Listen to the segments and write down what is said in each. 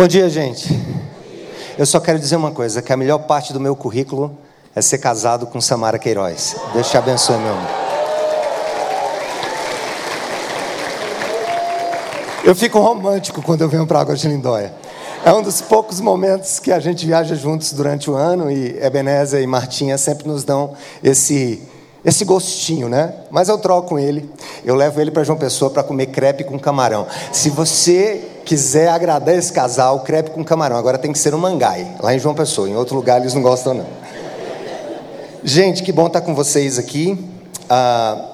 Bom dia, gente. Eu só quero dizer uma coisa: que a melhor parte do meu currículo é ser casado com Samara Queiroz. Deus te abençoe, meu amor. Eu fico romântico quando eu venho para Água de Lindóia. É um dos poucos momentos que a gente viaja juntos durante o ano e Ebenezer e Martinha sempre nos dão esse esse gostinho, né? Mas eu troco ele. Eu levo ele para João Pessoa para comer crepe com camarão. Se você quiser agradar esse casal, crepe com camarão. Agora tem que ser no Mangai, lá em João Pessoa. Em outro lugar eles não gostam não. Gente, que bom estar com vocês aqui. Ah,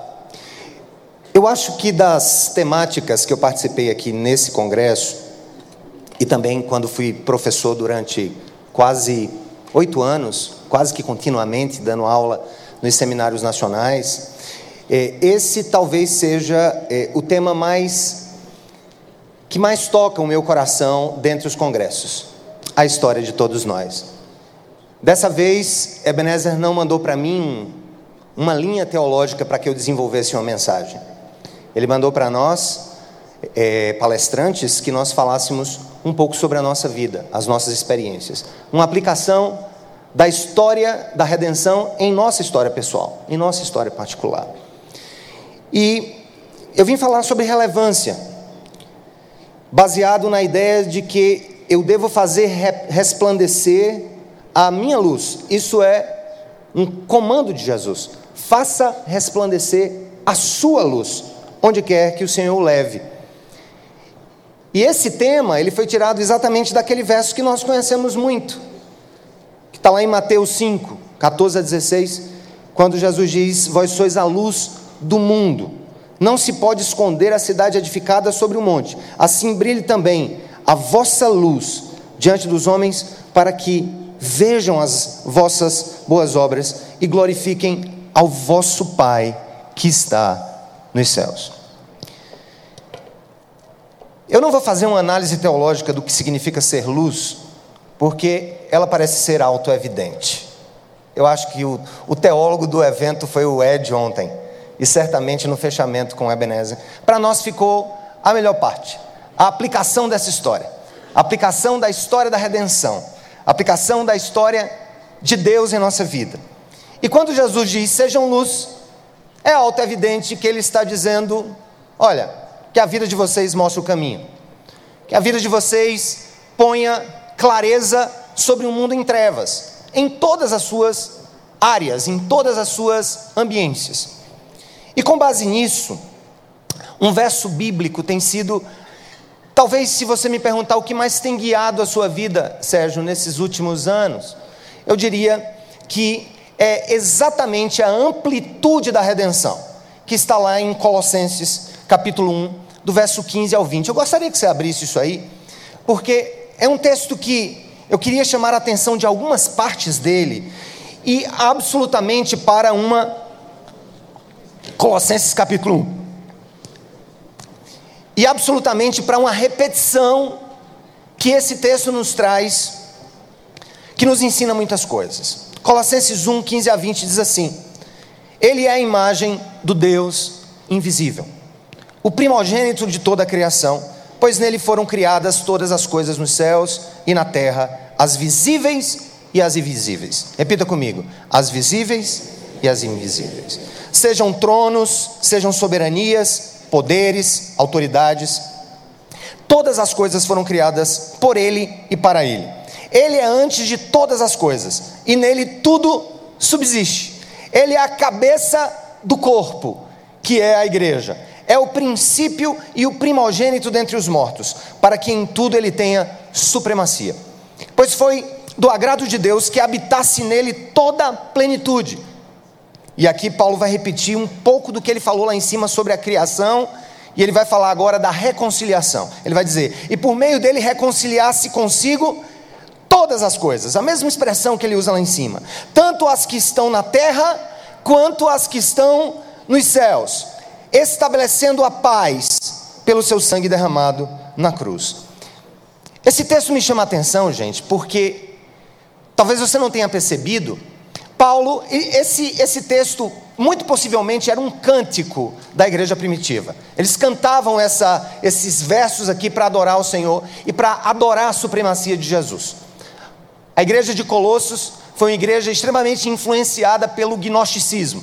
eu acho que das temáticas que eu participei aqui nesse congresso e também quando fui professor durante quase oito anos, quase que continuamente dando aula nos seminários nacionais. É, esse talvez seja é, o tema mais que mais toca o meu coração dentre os congressos, a história de todos nós. Dessa vez, Ebenezer não mandou para mim uma linha teológica para que eu desenvolvesse uma mensagem. Ele mandou para nós, é, palestrantes, que nós falássemos um pouco sobre a nossa vida, as nossas experiências. Uma aplicação da história da redenção em nossa história pessoal, em nossa história particular. E eu vim falar sobre relevância, baseado na ideia de que eu devo fazer resplandecer a minha luz. Isso é um comando de Jesus. Faça resplandecer a sua luz, onde quer que o Senhor o leve. E esse tema, ele foi tirado exatamente daquele verso que nós conhecemos muito Está lá em Mateus 5, 14 a 16, quando Jesus diz: Vós sois a luz do mundo. Não se pode esconder a cidade edificada sobre o monte. Assim brilhe também a vossa luz diante dos homens, para que vejam as vossas boas obras e glorifiquem ao vosso Pai que está nos céus. Eu não vou fazer uma análise teológica do que significa ser luz, porque ela parece ser autoevidente. Eu acho que o, o teólogo do evento foi o Ed ontem, e certamente no fechamento com Ebenezer. Para nós ficou a melhor parte, a aplicação dessa história, a aplicação da história da redenção, a aplicação da história de Deus em nossa vida. E quando Jesus diz sejam luz, é autoevidente que ele está dizendo: olha, que a vida de vocês mostre o caminho, que a vida de vocês ponha clareza sobre um mundo em trevas, em todas as suas áreas, em todas as suas ambiências. E com base nisso, um verso bíblico tem sido, talvez se você me perguntar o que mais tem guiado a sua vida, Sérgio, nesses últimos anos, eu diria que é exatamente a amplitude da redenção, que está lá em Colossenses capítulo 1, do verso 15 ao 20. Eu gostaria que você abrisse isso aí, porque é um texto que eu queria chamar a atenção de algumas partes dele e absolutamente para uma Colossenses capítulo 1. E absolutamente para uma repetição que esse texto nos traz, que nos ensina muitas coisas. Colossenses 1, 15 a 20 diz assim: Ele é a imagem do Deus invisível, o primogênito de toda a criação pois nele foram criadas todas as coisas nos céus e na terra, as visíveis e as invisíveis. Repita comigo: as visíveis e as invisíveis. Sejam tronos, sejam soberanias, poderes, autoridades, todas as coisas foram criadas por ele e para ele. Ele é antes de todas as coisas e nele tudo subsiste. Ele é a cabeça do corpo, que é a igreja é o princípio e o primogênito dentre os mortos, para que em tudo ele tenha supremacia. Pois foi do agrado de Deus que habitasse nele toda a plenitude. E aqui Paulo vai repetir um pouco do que ele falou lá em cima sobre a criação, e ele vai falar agora da reconciliação. Ele vai dizer: "E por meio dele reconciliasse consigo todas as coisas". A mesma expressão que ele usa lá em cima, tanto as que estão na terra quanto as que estão nos céus estabelecendo a paz pelo seu sangue derramado na cruz. Esse texto me chama a atenção, gente, porque talvez você não tenha percebido, Paulo, esse, esse texto muito possivelmente era um cântico da igreja primitiva. Eles cantavam essa, esses versos aqui para adorar o Senhor e para adorar a supremacia de Jesus. A igreja de Colossos foi uma igreja extremamente influenciada pelo gnosticismo,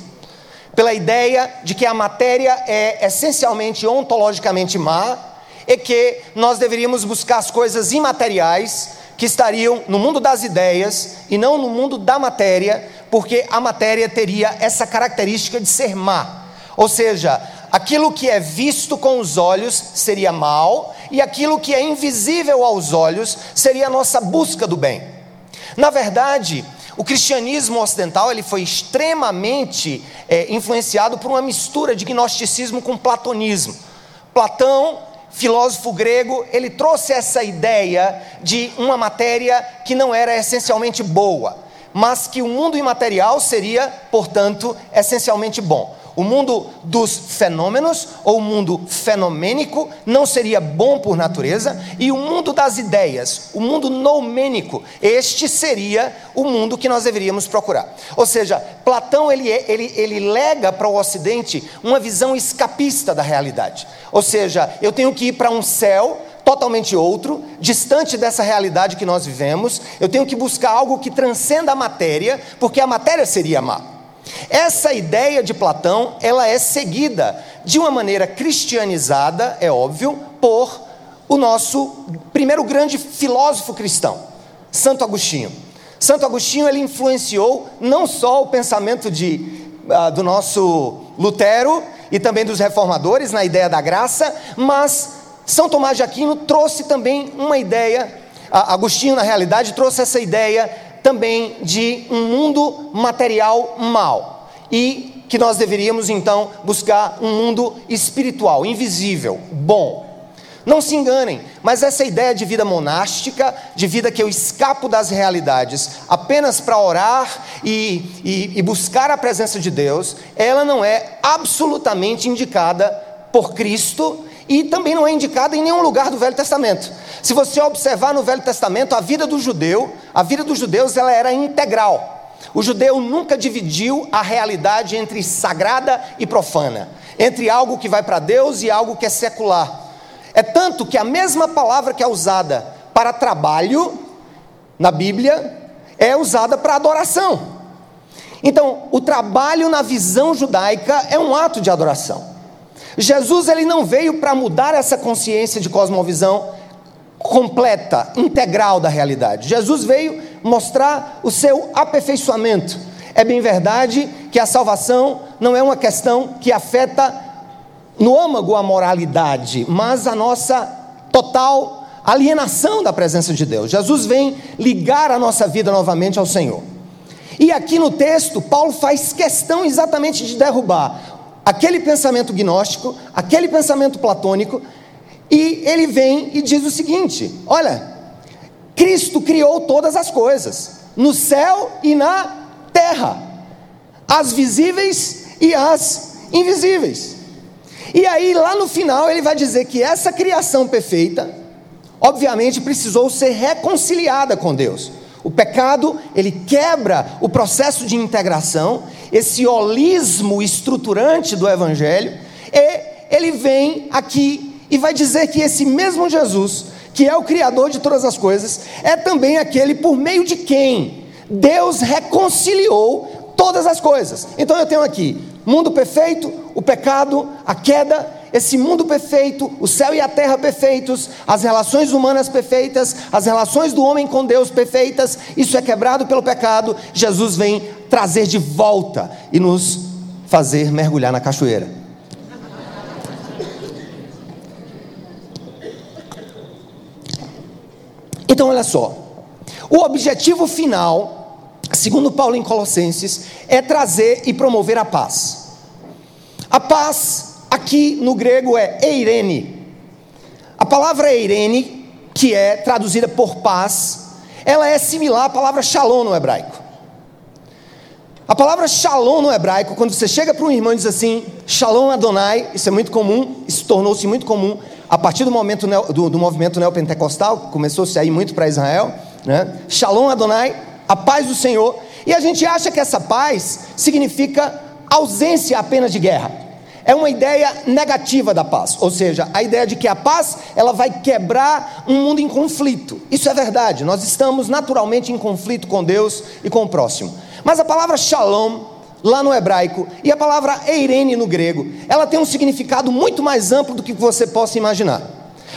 pela ideia de que a matéria é essencialmente ontologicamente má e que nós deveríamos buscar as coisas imateriais que estariam no mundo das ideias e não no mundo da matéria, porque a matéria teria essa característica de ser má. Ou seja, aquilo que é visto com os olhos seria mal, e aquilo que é invisível aos olhos seria a nossa busca do bem. Na verdade, o cristianismo ocidental ele foi extremamente é, influenciado por uma mistura de gnosticismo com platonismo. Platão, filósofo grego, ele trouxe essa ideia de uma matéria que não era essencialmente boa mas que o mundo imaterial seria, portanto, essencialmente bom. O mundo dos fenômenos, ou o mundo fenomênico, não seria bom por natureza, e o mundo das ideias, o mundo noumênico, este seria o mundo que nós deveríamos procurar. Ou seja, Platão ele, é, ele, ele lega para o Ocidente uma visão escapista da realidade. Ou seja, eu tenho que ir para um céu totalmente outro, distante dessa realidade que nós vivemos. Eu tenho que buscar algo que transcenda a matéria, porque a matéria seria má. Essa ideia de Platão, ela é seguida de uma maneira cristianizada, é óbvio, por o nosso primeiro grande filósofo cristão, Santo Agostinho. Santo Agostinho ele influenciou não só o pensamento de, uh, do nosso Lutero e também dos reformadores na ideia da graça, mas são Tomás de Aquino trouxe também uma ideia, Agostinho, na realidade, trouxe essa ideia também de um mundo material mal e que nós deveríamos então buscar um mundo espiritual, invisível, bom. Não se enganem, mas essa ideia de vida monástica, de vida que eu escapo das realidades apenas para orar e, e, e buscar a presença de Deus, ela não é absolutamente indicada por Cristo e também não é indicada em nenhum lugar do Velho Testamento. Se você observar no Velho Testamento, a vida do judeu, a vida dos judeus, ela era integral. O judeu nunca dividiu a realidade entre sagrada e profana, entre algo que vai para Deus e algo que é secular. É tanto que a mesma palavra que é usada para trabalho na Bíblia é usada para adoração. Então, o trabalho na visão judaica é um ato de adoração. Jesus ele não veio para mudar essa consciência de cosmovisão completa, integral da realidade. Jesus veio mostrar o seu aperfeiçoamento. É bem verdade que a salvação não é uma questão que afeta no âmago a moralidade, mas a nossa total alienação da presença de Deus. Jesus vem ligar a nossa vida novamente ao Senhor. E aqui no texto, Paulo faz questão exatamente de derrubar aquele pensamento gnóstico, aquele pensamento platônico, e ele vem e diz o seguinte: olha, Cristo criou todas as coisas, no céu e na terra, as visíveis e as invisíveis. E aí, lá no final, ele vai dizer que essa criação perfeita, obviamente, precisou ser reconciliada com Deus. O pecado, ele quebra o processo de integração, esse holismo estruturante do evangelho, e ele vem aqui e vai dizer que esse mesmo Jesus, que é o criador de todas as coisas, é também aquele por meio de quem Deus reconciliou todas as coisas. Então eu tenho aqui mundo perfeito, o pecado, a queda esse mundo perfeito, o céu e a terra perfeitos, as relações humanas perfeitas, as relações do homem com Deus perfeitas, isso é quebrado pelo pecado. Jesus vem trazer de volta e nos fazer mergulhar na cachoeira. Então, olha só, o objetivo final, segundo Paulo em Colossenses, é trazer e promover a paz. A paz aqui no grego é eirene. A palavra eirene, que é traduzida por paz, ela é similar à palavra shalom no hebraico. A palavra shalom no hebraico, quando você chega para um irmão e diz assim, shalom Adonai, isso é muito comum, isso tornou-se muito comum a partir do, momento, do, do movimento neopentecostal, que começou a sair muito para Israel, né? shalom Adonai, a paz do Senhor, e a gente acha que essa paz significa ausência apenas de guerra. É uma ideia negativa da paz, ou seja, a ideia de que a paz ela vai quebrar um mundo em conflito. Isso é verdade. Nós estamos naturalmente em conflito com Deus e com o próximo. Mas a palavra shalom lá no hebraico, e a palavra eirene no grego, ela tem um significado muito mais amplo do que você possa imaginar.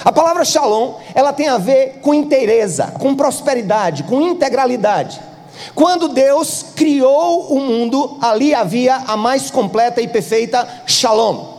A palavra shalom, ela tem a ver com inteireza, com prosperidade, com integralidade. Quando Deus criou o mundo, ali havia a mais completa e perfeita shalom.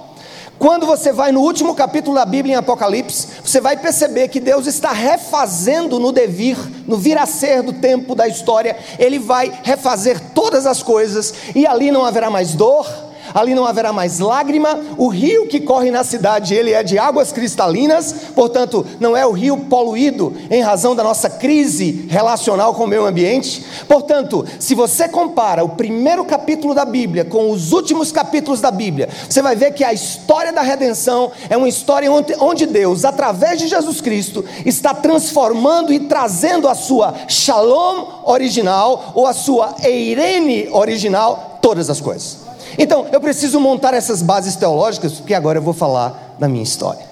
Quando você vai no último capítulo da Bíblia em Apocalipse, você vai perceber que Deus está refazendo no devir, no vir a ser do tempo da história, Ele vai refazer todas as coisas, e ali não haverá mais dor, ali não haverá mais lágrima, o rio que corre na cidade, ele é de águas cristalinas, portanto, não é o rio poluído em razão da nossa crise relacional com o meio ambiente. Portanto, se você compara o primeiro capítulo da Bíblia com os últimos capítulos da Bíblia, você vai ver que a história da redenção é uma história onde Deus, através de Jesus Cristo, está transformando e trazendo a sua shalom original ou a sua eirene original todas as coisas. Então, eu preciso montar essas bases teológicas, porque agora eu vou falar da minha história.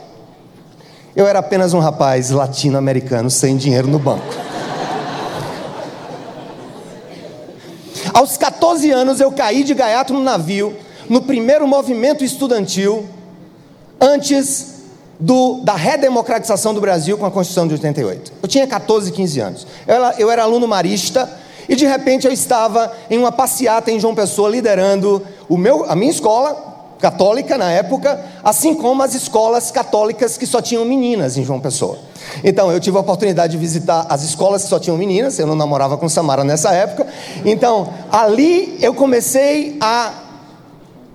Eu era apenas um rapaz latino-americano sem dinheiro no banco. Aos 14 anos eu caí de gaiato no navio, no primeiro movimento estudantil, antes do, da redemocratização do Brasil com a Constituição de 88. Eu tinha 14, 15 anos. Eu era, eu era aluno marista e de repente eu estava em uma passeata em João Pessoa liderando o meu, a minha escola católica na época, assim como as escolas católicas que só tinham meninas em João Pessoa. Então eu tive a oportunidade de visitar as escolas que só tinham meninas, eu não namorava com Samara nessa época. Então, ali eu comecei a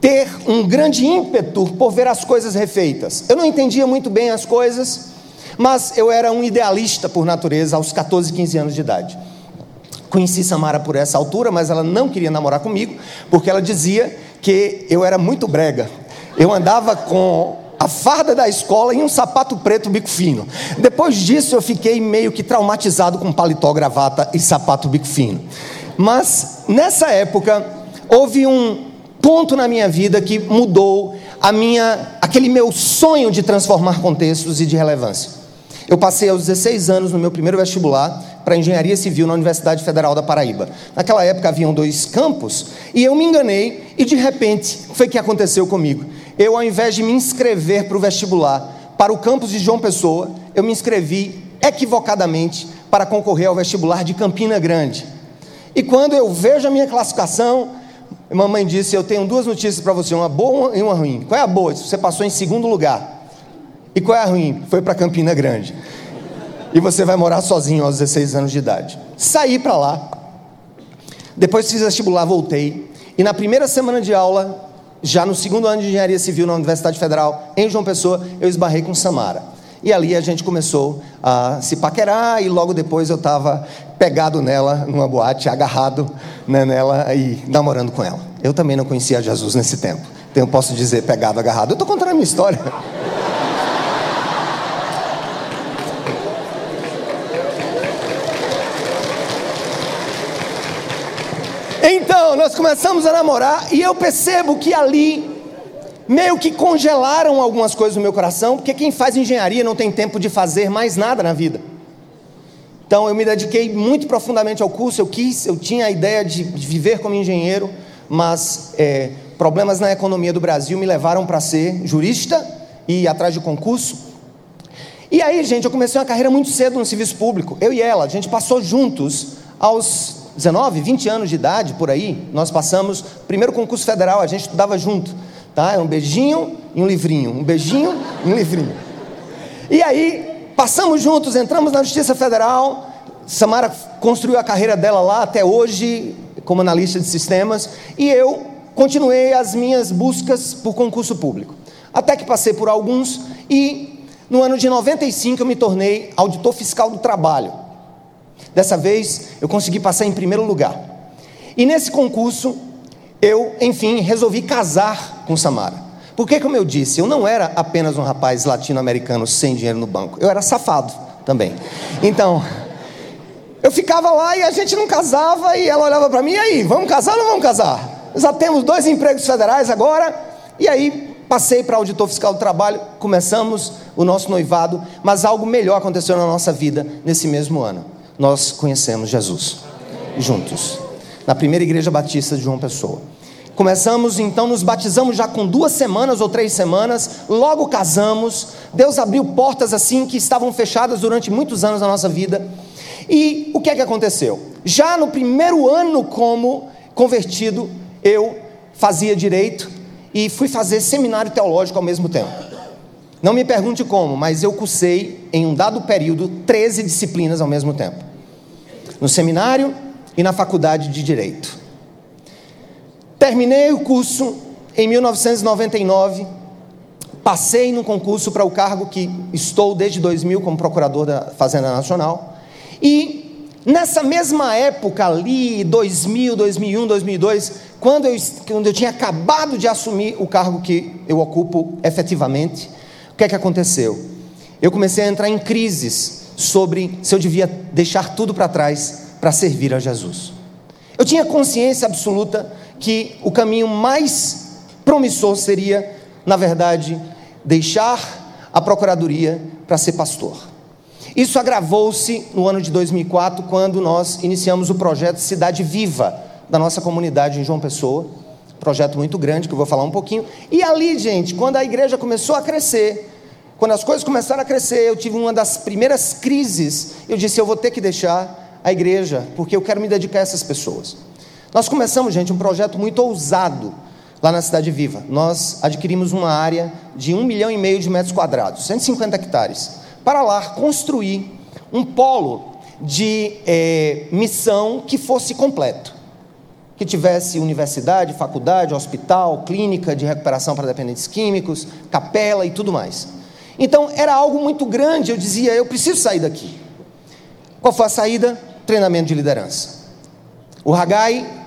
ter um grande ímpeto por ver as coisas refeitas. Eu não entendia muito bem as coisas, mas eu era um idealista por natureza aos 14, 15 anos de idade. Conheci Samara por essa altura, mas ela não queria namorar comigo, porque ela dizia que eu era muito brega. Eu andava com a farda da escola e um sapato preto bico fino. Depois disso, eu fiquei meio que traumatizado com paletó, gravata e sapato bico fino. Mas nessa época, houve um ponto na minha vida que mudou a minha, aquele meu sonho de transformar contextos e de relevância. Eu passei aos 16 anos no meu primeiro vestibular para engenharia civil na Universidade Federal da Paraíba. Naquela época haviam dois campos e eu me enganei e de repente foi o que aconteceu comigo. Eu, ao invés de me inscrever para o vestibular para o campus de João Pessoa, eu me inscrevi equivocadamente para concorrer ao vestibular de Campina Grande. E quando eu vejo a minha classificação, mamãe disse: Eu tenho duas notícias para você, uma boa e uma ruim. Qual é a boa? Você passou em segundo lugar. E qual é a ruim? Foi para Campina Grande e você vai morar sozinho aos 16 anos de idade. Saí para lá, depois fiz vestibular, voltei, e na primeira semana de aula, já no segundo ano de engenharia civil na Universidade Federal, em João Pessoa, eu esbarrei com Samara. E ali a gente começou a se paquerar, e logo depois eu estava pegado nela, numa boate, agarrado né, nela e namorando com ela. Eu também não conhecia Jesus nesse tempo. Então eu posso dizer pegado, agarrado. Eu estou contando a minha história. Então, nós começamos a namorar e eu percebo que ali meio que congelaram algumas coisas no meu coração, porque quem faz engenharia não tem tempo de fazer mais nada na vida. Então eu me dediquei muito profundamente ao curso, eu quis, eu tinha a ideia de viver como engenheiro, mas é, problemas na economia do Brasil me levaram para ser jurista e ir atrás de concurso. E aí, gente, eu comecei uma carreira muito cedo no serviço público. Eu e ela, a gente passou juntos aos 19, 20 anos de idade, por aí, nós passamos, primeiro concurso federal, a gente estudava junto, tá? É um beijinho e um livrinho, um beijinho e um livrinho. E aí, passamos juntos, entramos na Justiça Federal, Samara construiu a carreira dela lá até hoje, como analista de sistemas, e eu continuei as minhas buscas por concurso público. Até que passei por alguns e no ano de 95 eu me tornei auditor fiscal do trabalho. Dessa vez eu consegui passar em primeiro lugar. E nesse concurso, eu, enfim, resolvi casar com Samara. Porque, como eu disse, eu não era apenas um rapaz latino-americano sem dinheiro no banco, eu era safado também. Então, eu ficava lá e a gente não casava, e ela olhava para mim, e aí, vamos casar ou não vamos casar? já temos dois empregos federais agora, e aí passei para auditor fiscal do trabalho, começamos o nosso noivado, mas algo melhor aconteceu na nossa vida nesse mesmo ano. Nós conhecemos Jesus juntos, na primeira igreja batista de João Pessoa. Começamos então, nos batizamos já com duas semanas ou três semanas, logo casamos. Deus abriu portas assim que estavam fechadas durante muitos anos na nossa vida. E o que é que aconteceu? Já no primeiro ano como convertido, eu fazia direito e fui fazer seminário teológico ao mesmo tempo. Não me pergunte como, mas eu cursei em um dado período 13 disciplinas ao mesmo tempo. No seminário e na faculdade de direito. Terminei o curso em 1999, passei no concurso para o cargo que estou desde 2000 como procurador da Fazenda Nacional e nessa mesma época ali, 2000, 2001, 2002, quando eu, quando eu tinha acabado de assumir o cargo que eu ocupo efetivamente, o que é que aconteceu? Eu comecei a entrar em crises sobre se eu devia deixar tudo para trás para servir a Jesus. Eu tinha consciência absoluta que o caminho mais promissor seria, na verdade, deixar a procuradoria para ser pastor. Isso agravou-se no ano de 2004, quando nós iniciamos o projeto Cidade Viva da nossa comunidade em João Pessoa. Projeto muito grande que eu vou falar um pouquinho. E ali, gente, quando a igreja começou a crescer, quando as coisas começaram a crescer, eu tive uma das primeiras crises. Eu disse: eu vou ter que deixar a igreja, porque eu quero me dedicar a essas pessoas. Nós começamos, gente, um projeto muito ousado lá na Cidade Viva. Nós adquirimos uma área de um milhão e meio de metros quadrados, 150 hectares, para lá construir um polo de é, missão que fosse completo. Que tivesse universidade, faculdade, hospital, clínica de recuperação para dependentes químicos, capela e tudo mais. Então era algo muito grande, eu dizia, eu preciso sair daqui. Qual foi a saída? Treinamento de liderança. O Hagai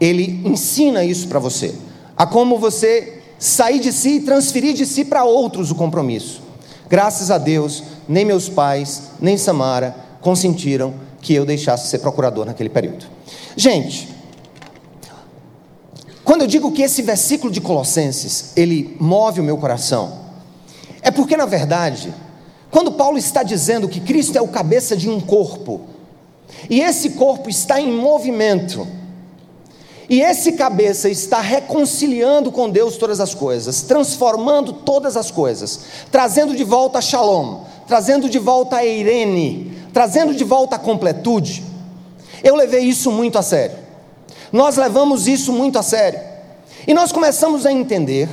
ele ensina isso para você. A como você sair de si e transferir de si para outros o compromisso. Graças a Deus, nem meus pais, nem Samara consentiram que eu deixasse ser procurador naquele período. Gente, quando eu digo que esse versículo de Colossenses, ele move o meu coração, é porque na verdade, quando Paulo está dizendo que Cristo é o cabeça de um corpo, e esse corpo está em movimento, e esse cabeça está reconciliando com Deus todas as coisas, transformando todas as coisas, trazendo de volta a Shalom, trazendo de volta a Irene, trazendo de volta a completude. Eu levei isso muito a sério. Nós levamos isso muito a sério. E nós começamos a entender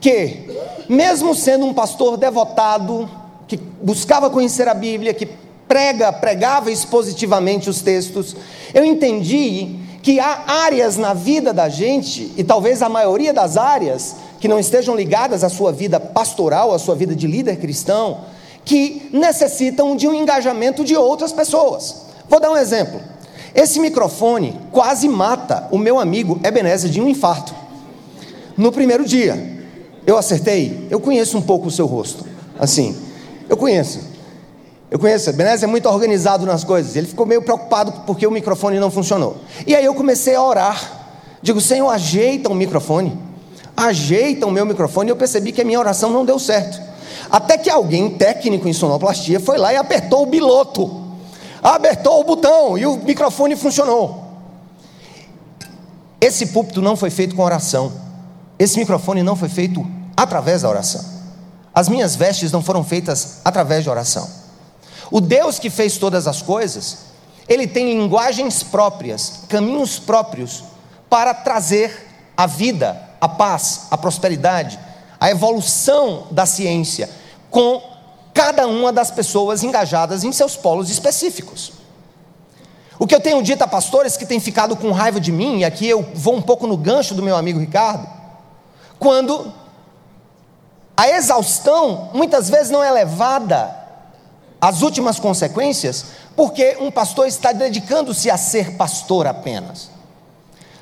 que, mesmo sendo um pastor devotado, que buscava conhecer a Bíblia, que prega, pregava expositivamente os textos, eu entendi que há áreas na vida da gente, e talvez a maioria das áreas que não estejam ligadas à sua vida pastoral, à sua vida de líder cristão, que necessitam de um engajamento de outras pessoas. Vou dar um exemplo. Esse microfone quase mata o meu amigo Ebenezer de um infarto. No primeiro dia, eu acertei. Eu conheço um pouco o seu rosto. Assim, eu conheço. Eu conheço, Benez é muito organizado nas coisas. Ele ficou meio preocupado porque o microfone não funcionou. E aí eu comecei a orar. Digo, Senhor, ajeita o microfone. Ajeita o meu microfone. E eu percebi que a minha oração não deu certo. Até que alguém técnico em sonoplastia foi lá e apertou o biloto. Apertou o botão e o microfone funcionou. Esse púlpito não foi feito com oração. Esse microfone não foi feito através da oração. As minhas vestes não foram feitas através de oração. O Deus que fez todas as coisas, ele tem linguagens próprias, caminhos próprios para trazer a vida, a paz, a prosperidade, a evolução da ciência com cada uma das pessoas engajadas em seus polos específicos. O que eu tenho dito a pastores que têm ficado com raiva de mim, e aqui eu vou um pouco no gancho do meu amigo Ricardo, quando a exaustão muitas vezes não é levada as últimas consequências, porque um pastor está dedicando-se a ser pastor apenas.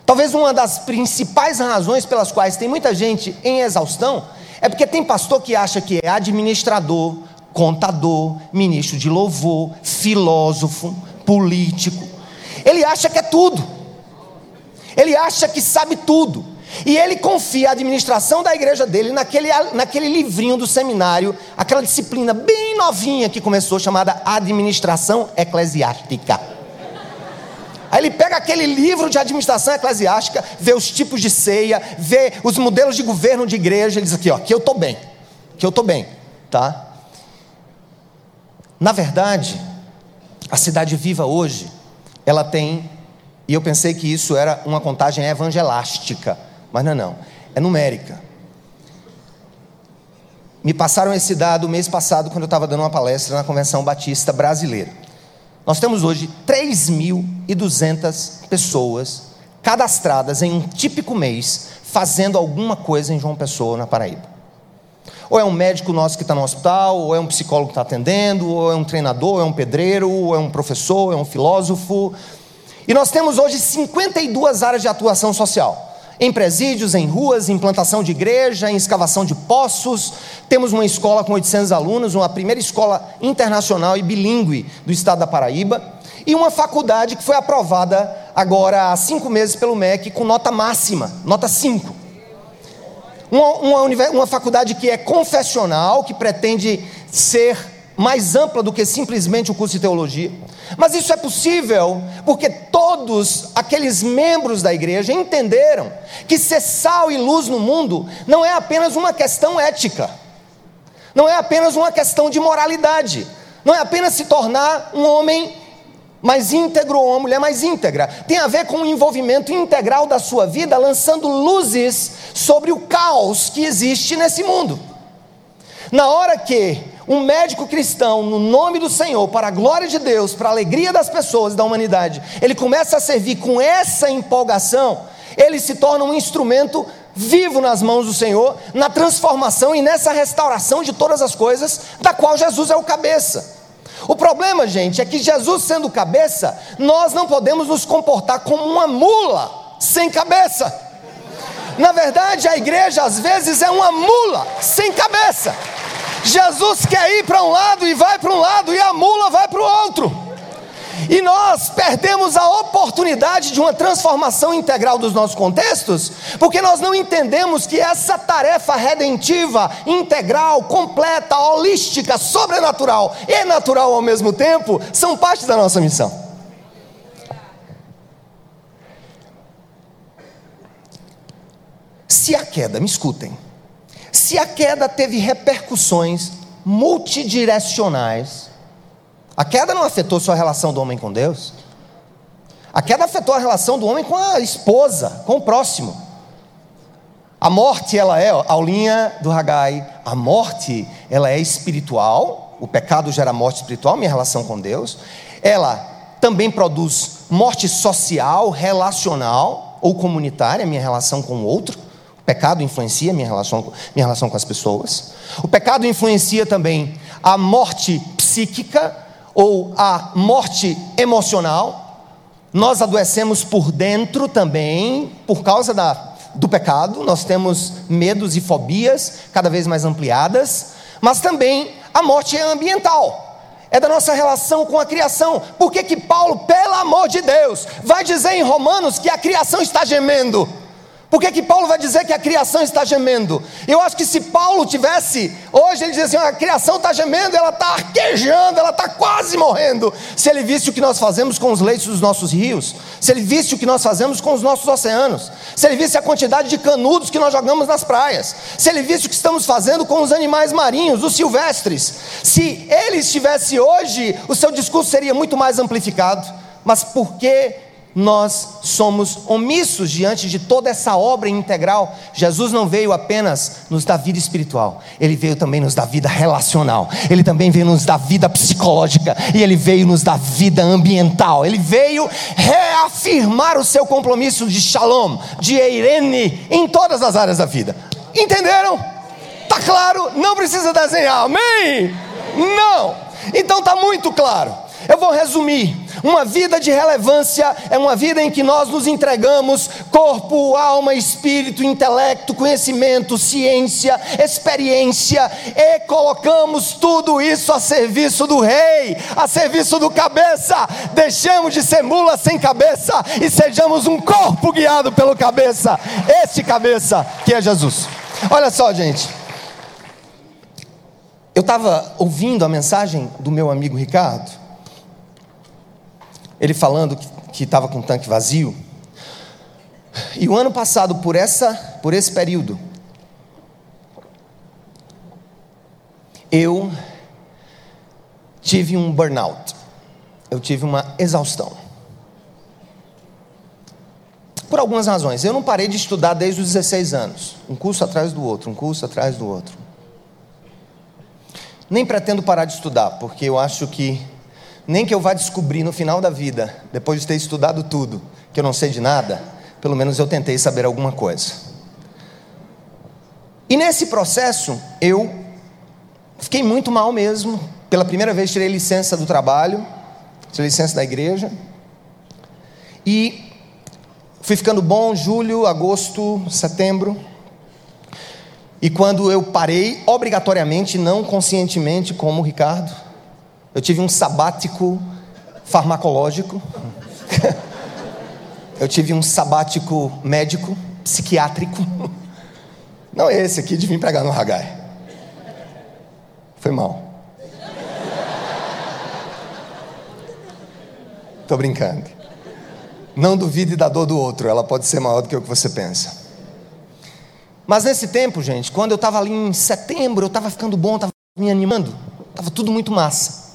Talvez uma das principais razões pelas quais tem muita gente em exaustão é porque tem pastor que acha que é administrador, contador, ministro de louvor, filósofo, político. Ele acha que é tudo. Ele acha que sabe tudo. E ele confia a administração da igreja dele naquele, naquele livrinho do seminário, aquela disciplina bem novinha que começou, chamada Administração Eclesiástica. Aí ele pega aquele livro de administração eclesiástica, vê os tipos de ceia, vê os modelos de governo de igreja, ele diz aqui, ó, que eu estou bem, que eu estou bem, tá? Na verdade, a cidade viva hoje, ela tem, e eu pensei que isso era uma contagem evangelástica, mas não é não, é numérica. Me passaram esse dado mês passado quando eu estava dando uma palestra na Convenção Batista Brasileira. Nós temos hoje 3.200 pessoas cadastradas em um típico mês fazendo alguma coisa em João Pessoa, na Paraíba. Ou é um médico nosso que está no hospital, ou é um psicólogo que está atendendo, ou é um treinador, ou é um pedreiro, ou é um professor, ou é um filósofo. E nós temos hoje 52 áreas de atuação social em presídios, em ruas, em plantação de igreja, em escavação de poços. Temos uma escola com 800 alunos, uma primeira escola internacional e bilíngue do estado da Paraíba, e uma faculdade que foi aprovada agora há cinco meses pelo MEC com nota máxima, nota 5. Uma, uma, uma faculdade que é confessional, que pretende ser mais ampla do que simplesmente o curso de teologia mas isso é possível porque todos aqueles membros da igreja entenderam que ser sal e luz no mundo não é apenas uma questão ética, não é apenas uma questão de moralidade, não é apenas se tornar um homem mais íntegro ou uma mulher mais íntegra, tem a ver com o envolvimento integral da sua vida, lançando luzes sobre o caos que existe nesse mundo. Na hora que um médico cristão, no nome do Senhor, para a glória de Deus, para a alegria das pessoas e da humanidade, ele começa a servir com essa empolgação, ele se torna um instrumento vivo nas mãos do Senhor, na transformação e nessa restauração de todas as coisas, da qual Jesus é o cabeça. O problema, gente, é que Jesus sendo cabeça, nós não podemos nos comportar como uma mula sem cabeça. Na verdade, a igreja às vezes é uma mula sem cabeça. Jesus quer ir para um lado e vai para um lado, e a mula vai para o outro. E nós perdemos a oportunidade de uma transformação integral dos nossos contextos, porque nós não entendemos que essa tarefa redentiva, integral, completa, holística, sobrenatural e natural ao mesmo tempo, são parte da nossa missão. Se a queda, me escutem, se a queda teve repercussões multidirecionais, a queda não afetou só a relação do homem com Deus, a queda afetou a relação do homem com a esposa, com o próximo. A morte, ela é, aulinha do Hagai, a morte, ela é espiritual, o pecado gera morte espiritual, minha relação com Deus. Ela também produz morte social, relacional ou comunitária, minha relação com o outro pecado influencia minha relação, minha relação com as pessoas. O pecado influencia também a morte psíquica ou a morte emocional. Nós adoecemos por dentro também, por causa da, do pecado. Nós temos medos e fobias cada vez mais ampliadas. Mas também a morte é ambiental é da nossa relação com a criação. Por que, que Paulo, pelo amor de Deus, vai dizer em Romanos que a criação está gemendo? Por que, que Paulo vai dizer que a criação está gemendo? Eu acho que se Paulo tivesse, hoje ele diz assim: a criação está gemendo, ela está arquejando, ela está quase morrendo. Se ele visse o que nós fazemos com os leitos dos nossos rios, se ele visse o que nós fazemos com os nossos oceanos, se ele visse a quantidade de canudos que nós jogamos nas praias, se ele visse o que estamos fazendo com os animais marinhos, os silvestres, se ele estivesse hoje, o seu discurso seria muito mais amplificado. Mas por que nós somos omissos diante de toda essa obra integral. Jesus não veio apenas nos dar vida espiritual, ele veio também nos dar vida relacional, ele também veio nos dar vida psicológica e ele veio nos dar vida ambiental. Ele veio reafirmar o seu compromisso de shalom, de eirene em todas as áreas da vida. Entenderam? Tá claro? Não precisa desenhar. Amém? Não. Então tá muito claro. Eu vou resumir. Uma vida de relevância é uma vida em que nós nos entregamos corpo, alma, espírito, intelecto, conhecimento, ciência, experiência e colocamos tudo isso a serviço do rei, a serviço do cabeça. Deixamos de ser mula sem cabeça e sejamos um corpo guiado pelo cabeça. Este cabeça que é Jesus. Olha só, gente. Eu estava ouvindo a mensagem do meu amigo Ricardo, ele falando que estava com o tanque vazio. E o ano passado, por, essa, por esse período, eu tive um burnout, eu tive uma exaustão. Por algumas razões. Eu não parei de estudar desde os 16 anos, um curso atrás do outro, um curso atrás do outro. Nem pretendo parar de estudar, porque eu acho que nem que eu vá descobrir no final da vida, depois de ter estudado tudo, que eu não sei de nada, pelo menos eu tentei saber alguma coisa. E nesse processo, eu fiquei muito mal mesmo. Pela primeira vez tirei licença do trabalho, tirei licença da igreja. E fui ficando bom julho, agosto, setembro. E quando eu parei, obrigatoriamente, não conscientemente, como o Ricardo, eu tive um sabático farmacológico, eu tive um sabático médico, psiquiátrico. Não é esse aqui de vir pregar no Hagai. Foi mal. Estou brincando. Não duvide da dor do outro, ela pode ser maior do que o que você pensa. Mas nesse tempo, gente, quando eu estava ali em setembro, eu estava ficando bom, estava me animando, estava tudo muito massa.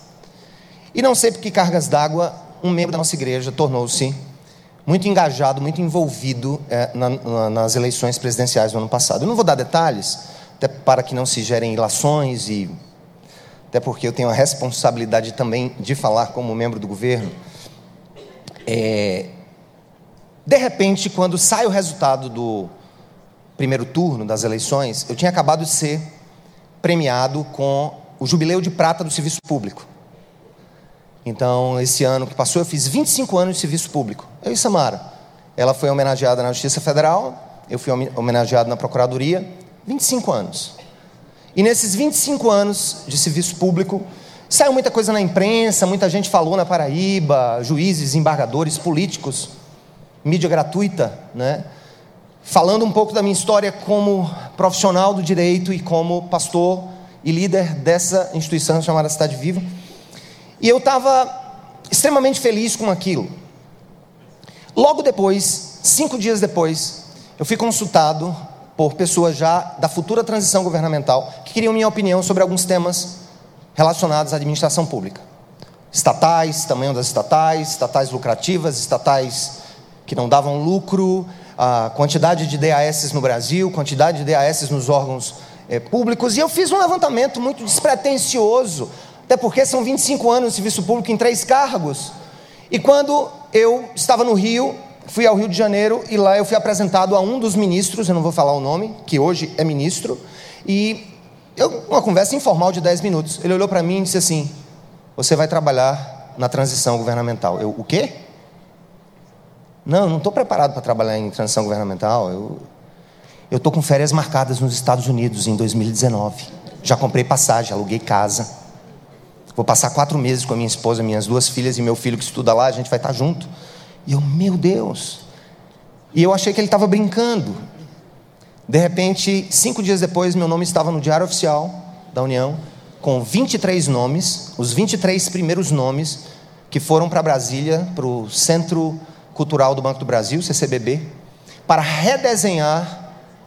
E não sei por que cargas d'água, um membro da nossa igreja tornou-se muito engajado, muito envolvido é, na, na, nas eleições presidenciais do ano passado. Eu não vou dar detalhes, até para que não se gerem ilações e até porque eu tenho a responsabilidade também de falar como membro do governo. É, de repente, quando sai o resultado do primeiro turno das eleições, eu tinha acabado de ser premiado com o Jubileu de Prata do Serviço Público. Então, esse ano que passou, eu fiz 25 anos de serviço público. Eu e Samara. Ela foi homenageada na Justiça Federal, eu fui homenageado na Procuradoria. 25 anos. E nesses 25 anos de serviço público, saiu muita coisa na imprensa, muita gente falou na Paraíba, juízes, embargadores, políticos, mídia gratuita, né? falando um pouco da minha história como profissional do direito e como pastor e líder dessa instituição chamada Cidade Viva. E eu estava extremamente feliz com aquilo. Logo depois, cinco dias depois, eu fui consultado por pessoas já da futura transição governamental que queriam minha opinião sobre alguns temas relacionados à administração pública. Estatais, tamanho das estatais, estatais lucrativas, estatais que não davam lucro, a quantidade de DAS no Brasil, quantidade de DAS nos órgãos é, públicos, e eu fiz um levantamento muito despretensioso, até porque são 25 anos de serviço público em três cargos. E quando eu estava no Rio, fui ao Rio de Janeiro e lá eu fui apresentado a um dos ministros, eu não vou falar o nome, que hoje é ministro, e eu, uma conversa informal de 10 minutos. Ele olhou para mim e disse assim: Você vai trabalhar na transição governamental. Eu, o quê? Não, não estou preparado para trabalhar em transição governamental. Eu estou com férias marcadas nos Estados Unidos em 2019. Já comprei passagem, aluguei casa. Vou passar quatro meses com a minha esposa, minhas duas filhas e meu filho que estuda lá. A gente vai estar junto. E eu, meu Deus. E eu achei que ele estava brincando. De repente, cinco dias depois, meu nome estava no Diário Oficial da União, com 23 nomes, os 23 primeiros nomes que foram para Brasília, para o Centro Cultural do Banco do Brasil, CCBB, para redesenhar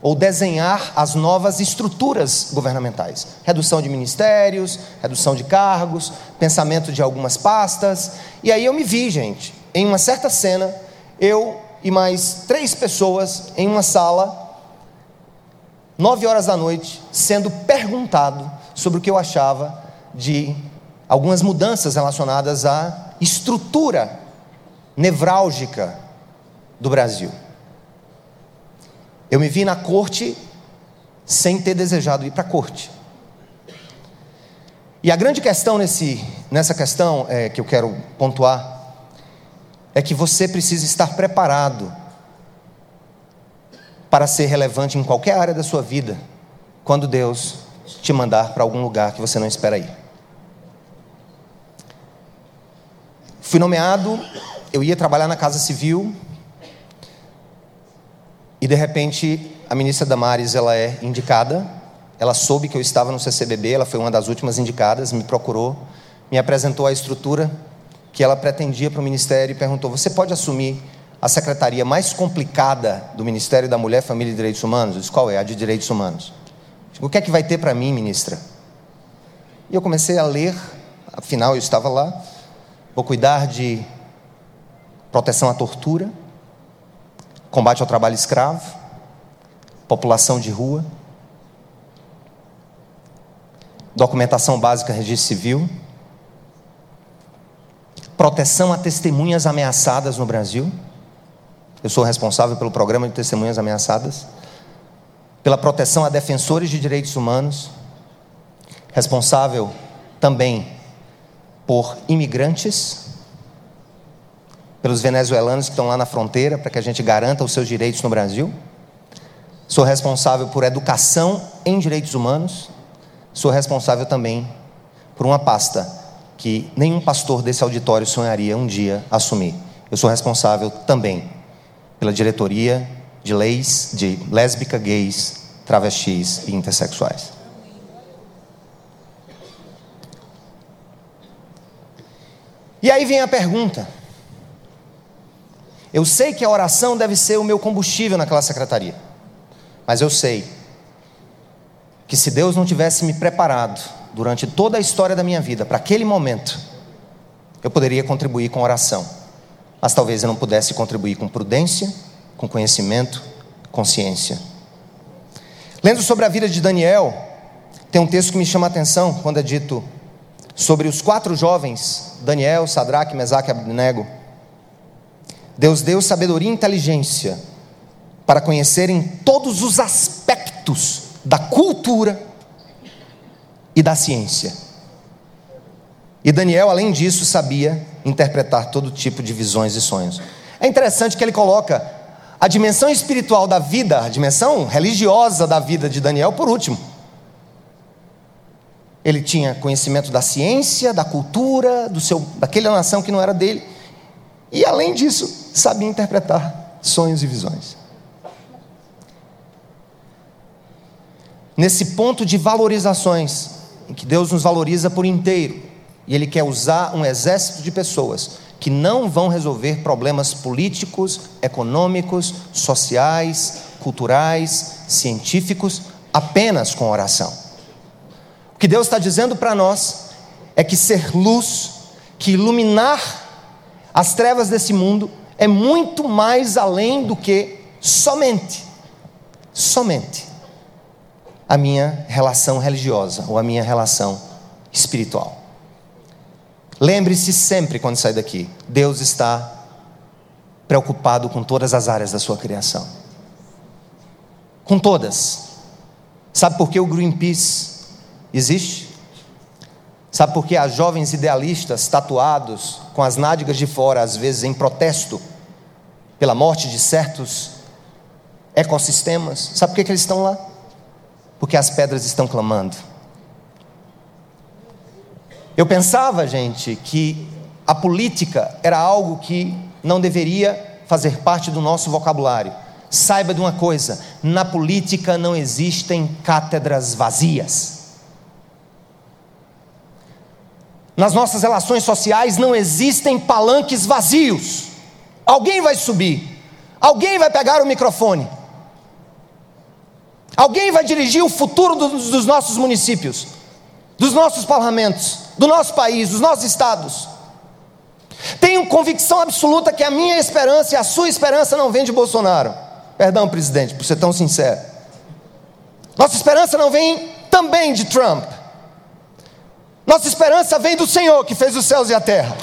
ou desenhar as novas estruturas governamentais. Redução de ministérios, redução de cargos, pensamento de algumas pastas. E aí eu me vi, gente, em uma certa cena, eu e mais três pessoas em uma sala, nove horas da noite, sendo perguntado sobre o que eu achava de algumas mudanças relacionadas à estrutura nevrálgica do Brasil. Eu me vi na corte sem ter desejado ir para a corte. E a grande questão nesse, nessa questão é, que eu quero pontuar é que você precisa estar preparado para ser relevante em qualquer área da sua vida quando Deus te mandar para algum lugar que você não espera ir. Fui nomeado, eu ia trabalhar na Casa Civil e de repente a ministra Damares ela é indicada ela soube que eu estava no CCBB, ela foi uma das últimas indicadas, me procurou, me apresentou a estrutura que ela pretendia para o ministério e perguntou: Você pode assumir a secretaria mais complicada do Ministério da Mulher, Família e Direitos Humanos? Eu disse: Qual é? A de Direitos Humanos. o que é que vai ter para mim, ministra? E eu comecei a ler, afinal eu estava lá, vou cuidar de proteção à tortura, combate ao trabalho escravo, população de rua documentação básica, registro civil, proteção a testemunhas ameaçadas no Brasil. Eu sou responsável pelo programa de testemunhas ameaçadas, pela proteção a defensores de direitos humanos, responsável também por imigrantes, pelos venezuelanos que estão lá na fronteira, para que a gente garanta os seus direitos no Brasil. Sou responsável por educação em direitos humanos, sou responsável também por uma pasta que nenhum pastor desse auditório sonharia um dia assumir. Eu sou responsável também pela diretoria de leis de lésbica, gays, travestis e intersexuais. E aí vem a pergunta. Eu sei que a oração deve ser o meu combustível naquela secretaria, mas eu sei que se Deus não tivesse me preparado durante toda a história da minha vida para aquele momento, eu poderia contribuir com oração, mas talvez eu não pudesse contribuir com prudência, com conhecimento, consciência. Lendo sobre a vida de Daniel, tem um texto que me chama a atenção quando é dito sobre os quatro jovens, Daniel, Sadraque, Mesaque e Abednego. Deus deu sabedoria e inteligência para conhecerem todos os aspectos da cultura e da ciência. E Daniel, além disso, sabia interpretar todo tipo de visões e sonhos. É interessante que ele coloca a dimensão espiritual da vida, a dimensão religiosa da vida de Daniel por último. Ele tinha conhecimento da ciência, da cultura, do seu, daquela nação que não era dele, e além disso, sabia interpretar sonhos e visões. nesse ponto de valorizações, em que Deus nos valoriza por inteiro, e Ele quer usar um exército de pessoas que não vão resolver problemas políticos, econômicos, sociais, culturais, científicos, apenas com oração. O que Deus está dizendo para nós é que ser luz, que iluminar as trevas desse mundo, é muito mais além do que somente, somente a minha relação religiosa ou a minha relação espiritual. Lembre-se sempre quando sair daqui: Deus está preocupado com todas as áreas da sua criação. Com todas. Sabe por que o Greenpeace existe? Sabe por que há jovens idealistas tatuados com as nádegas de fora, às vezes em protesto pela morte de certos ecossistemas? Sabe por que, que eles estão lá? porque as pedras estão clamando. Eu pensava, gente, que a política era algo que não deveria fazer parte do nosso vocabulário. Saiba de uma coisa: na política não existem cátedras vazias. Nas nossas relações sociais não existem palanques vazios. Alguém vai subir, alguém vai pegar o microfone. Alguém vai dirigir o futuro dos, dos nossos municípios, dos nossos parlamentos, do nosso país, dos nossos estados. Tenho convicção absoluta que a minha esperança e a sua esperança não vem de Bolsonaro. Perdão, presidente, por ser tão sincero. Nossa esperança não vem também de Trump. Nossa esperança vem do Senhor que fez os céus e a terra.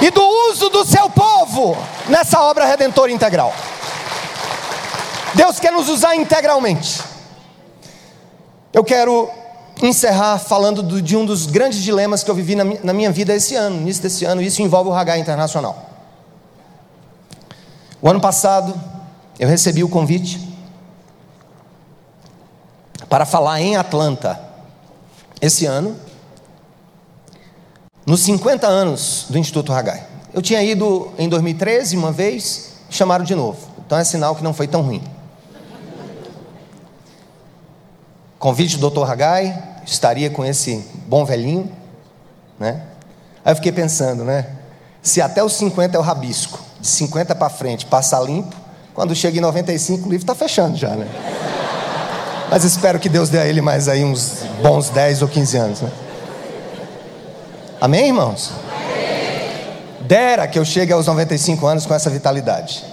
E do uso do seu povo nessa obra redentora integral. Deus quer nos usar integralmente. Eu quero encerrar falando do, de um dos grandes dilemas que eu vivi na, na minha vida esse ano, no início desse ano, isso envolve o Hagai Internacional. O ano passado, eu recebi o convite para falar em Atlanta. Esse ano, nos 50 anos do Instituto Hagai. Eu tinha ido em 2013 uma vez, chamaram de novo. Então é sinal que não foi tão ruim. Convite do Dr. Hagai, estaria com esse bom velhinho, né? Aí eu fiquei pensando, né? Se até os 50 é o rabisco, de 50 para frente passa limpo, quando chega em 95 o livro está fechando já, né? Mas espero que Deus dê a ele mais aí uns bons 10 ou 15 anos, né? Amém, irmãos? Amém. Dera que eu chegue aos 95 anos com essa vitalidade.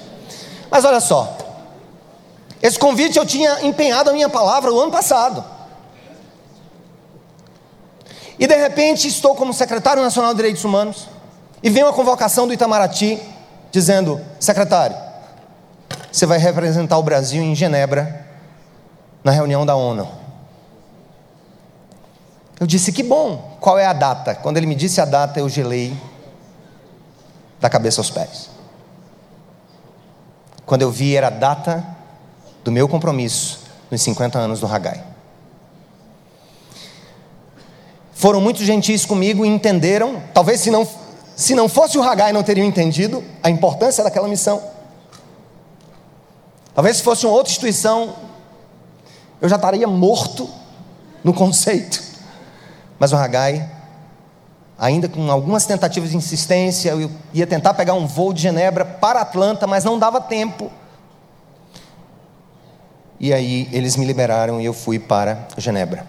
Mas olha só, esse convite eu tinha empenhado a minha palavra o ano passado. E de repente estou como secretário nacional de Direitos Humanos e vem uma convocação do Itamaraty dizendo: secretário, você vai representar o Brasil em Genebra na reunião da ONU. Eu disse: que bom, qual é a data? Quando ele me disse a data, eu gelei da cabeça aos pés. Quando eu vi, era a data do meu compromisso nos 50 anos do Hagai. Foram muito gentis comigo e entenderam, talvez se não, se não fosse o Hagai não teriam entendido a importância daquela missão. Talvez se fosse uma outra instituição, eu já estaria morto no conceito. Mas o Hagai, ainda com algumas tentativas de insistência, eu ia tentar pegar um voo de Genebra para Atlanta, mas não dava tempo. E aí eles me liberaram e eu fui para Genebra.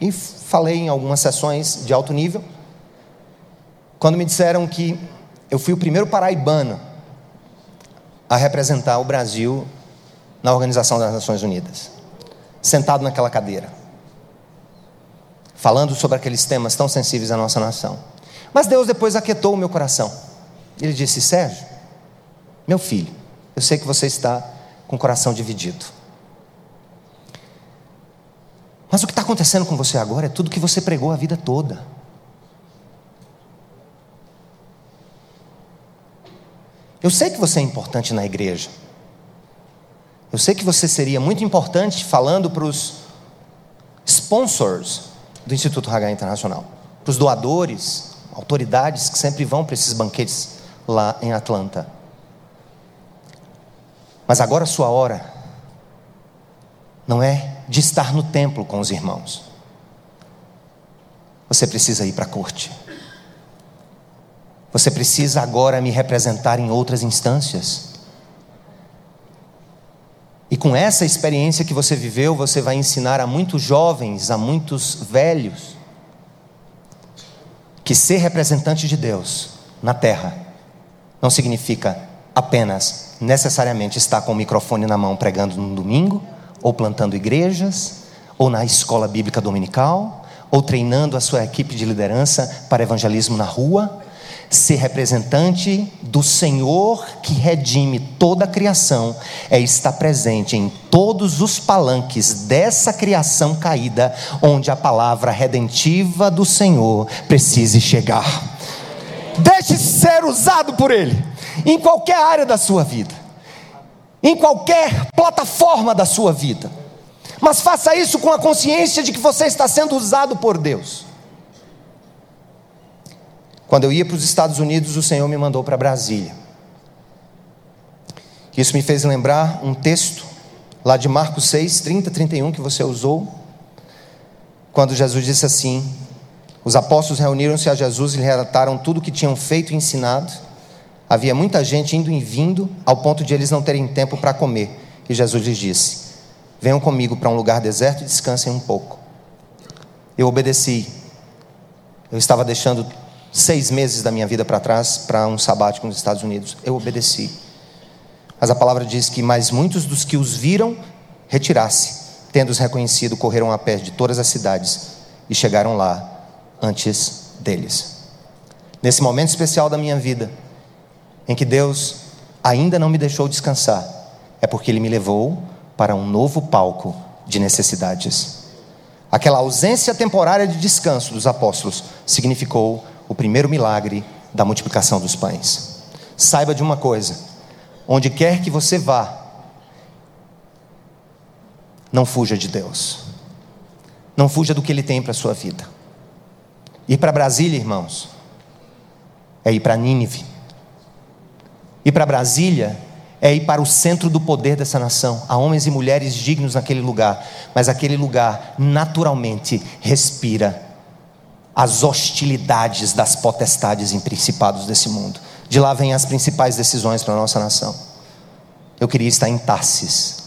E falei em algumas sessões de alto nível. Quando me disseram que eu fui o primeiro paraibano a representar o Brasil na Organização das Nações Unidas, sentado naquela cadeira, falando sobre aqueles temas tão sensíveis à nossa nação. Mas Deus depois aquietou o meu coração. Ele disse: Sérgio, meu filho, eu sei que você está com o coração dividido. Mas o que está acontecendo com você agora é tudo que você pregou a vida toda. Eu sei que você é importante na igreja. Eu sei que você seria muito importante falando para os sponsors do Instituto Hagai Internacional, para os doadores, autoridades que sempre vão para esses banquetes lá em Atlanta. Mas agora a sua hora não é de estar no templo com os irmãos. Você precisa ir para a corte. Você precisa agora me representar em outras instâncias. E com essa experiência que você viveu, você vai ensinar a muitos jovens, a muitos velhos, que ser representante de Deus na terra não significa apenas necessariamente estar com o microfone na mão pregando no domingo ou plantando igrejas, ou na escola bíblica dominical, ou treinando a sua equipe de liderança para evangelismo na rua, ser representante do Senhor que redime toda a criação é estar presente em todos os palanques dessa criação caída, onde a palavra redentiva do Senhor precise chegar. Deixe ser usado por Ele em qualquer área da sua vida em qualquer plataforma da sua vida. Mas faça isso com a consciência de que você está sendo usado por Deus. Quando eu ia para os Estados Unidos, o Senhor me mandou para Brasília. Isso me fez lembrar um texto lá de Marcos 6, 30, 31 que você usou, quando Jesus disse assim: Os apóstolos reuniram-se a Jesus e lhe relataram tudo o que tinham feito e ensinado. Havia muita gente indo e vindo, ao ponto de eles não terem tempo para comer. E Jesus lhes disse: Venham comigo para um lugar deserto e descansem um pouco. Eu obedeci. Eu estava deixando seis meses da minha vida para trás para um sabático nos Estados Unidos. Eu obedeci. Mas a palavra diz que mais muitos dos que os viram retirasse, tendo-os reconhecido, correram a pé de todas as cidades e chegaram lá antes deles. Nesse momento especial da minha vida, em que Deus ainda não me deixou descansar, é porque Ele me levou para um novo palco de necessidades. Aquela ausência temporária de descanso dos apóstolos significou o primeiro milagre da multiplicação dos pães. Saiba de uma coisa: onde quer que você vá, não fuja de Deus. Não fuja do que Ele tem para a sua vida. Ir para Brasília, irmãos, é ir para Nínive. Ir para Brasília é ir para o centro do poder dessa nação. Há homens e mulheres dignos naquele lugar, mas aquele lugar naturalmente respira as hostilidades das potestades em principados desse mundo. De lá vêm as principais decisões para a nossa nação. Eu queria estar em Tarsis.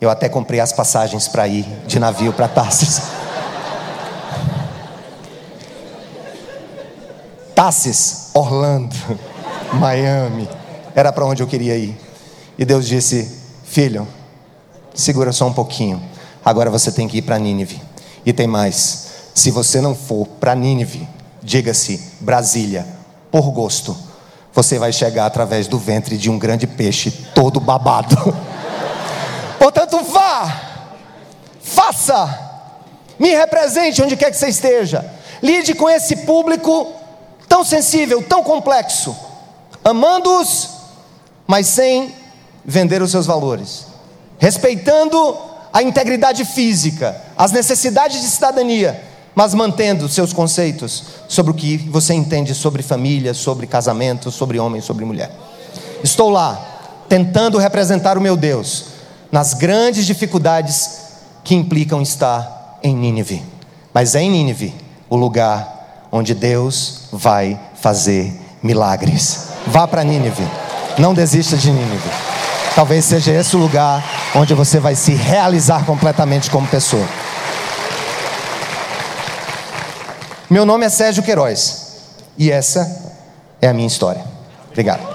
Eu até comprei as passagens para ir de navio para Tarsis. Tarsis, Orlando, Miami era para onde eu queria ir. E Deus disse: Filho, segura só um pouquinho. Agora você tem que ir para Nínive. E tem mais: se você não for para Nínive, diga-se Brasília, por gosto, você vai chegar através do ventre de um grande peixe todo babado. Portanto, vá, faça, me represente onde quer que você esteja. Lide com esse público tão sensível, tão complexo, amando-os mas sem vender os seus valores, respeitando a integridade física, as necessidades de cidadania, mas mantendo seus conceitos sobre o que você entende sobre família, sobre casamento, sobre homem, sobre mulher. Estou lá, tentando representar o meu Deus nas grandes dificuldades que implicam estar em Nínive. Mas é em Nínive o lugar onde Deus vai fazer milagres. Vá para Nínive. Não desista de Nínive. Talvez seja esse o lugar onde você vai se realizar completamente como pessoa. Meu nome é Sérgio Queiroz e essa é a minha história. Obrigado.